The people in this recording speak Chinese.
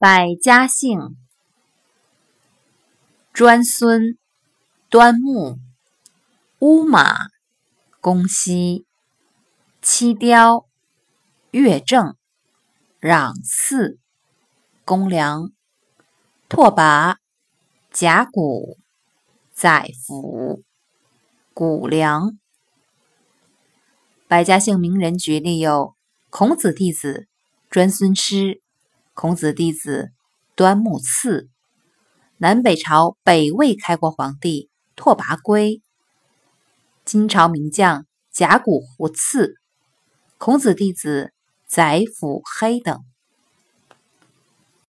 百家姓：专孙、端木、乌马、公西、七雕、乐正、攘次、公良、拓跋、甲骨、载福、谷梁。百家姓名人举例有：孔子弟子专孙师，孔子弟子端木赐。南北朝北魏开国皇帝拓跋圭，金朝名将甲骨胡次，孔子弟子宰府黑等。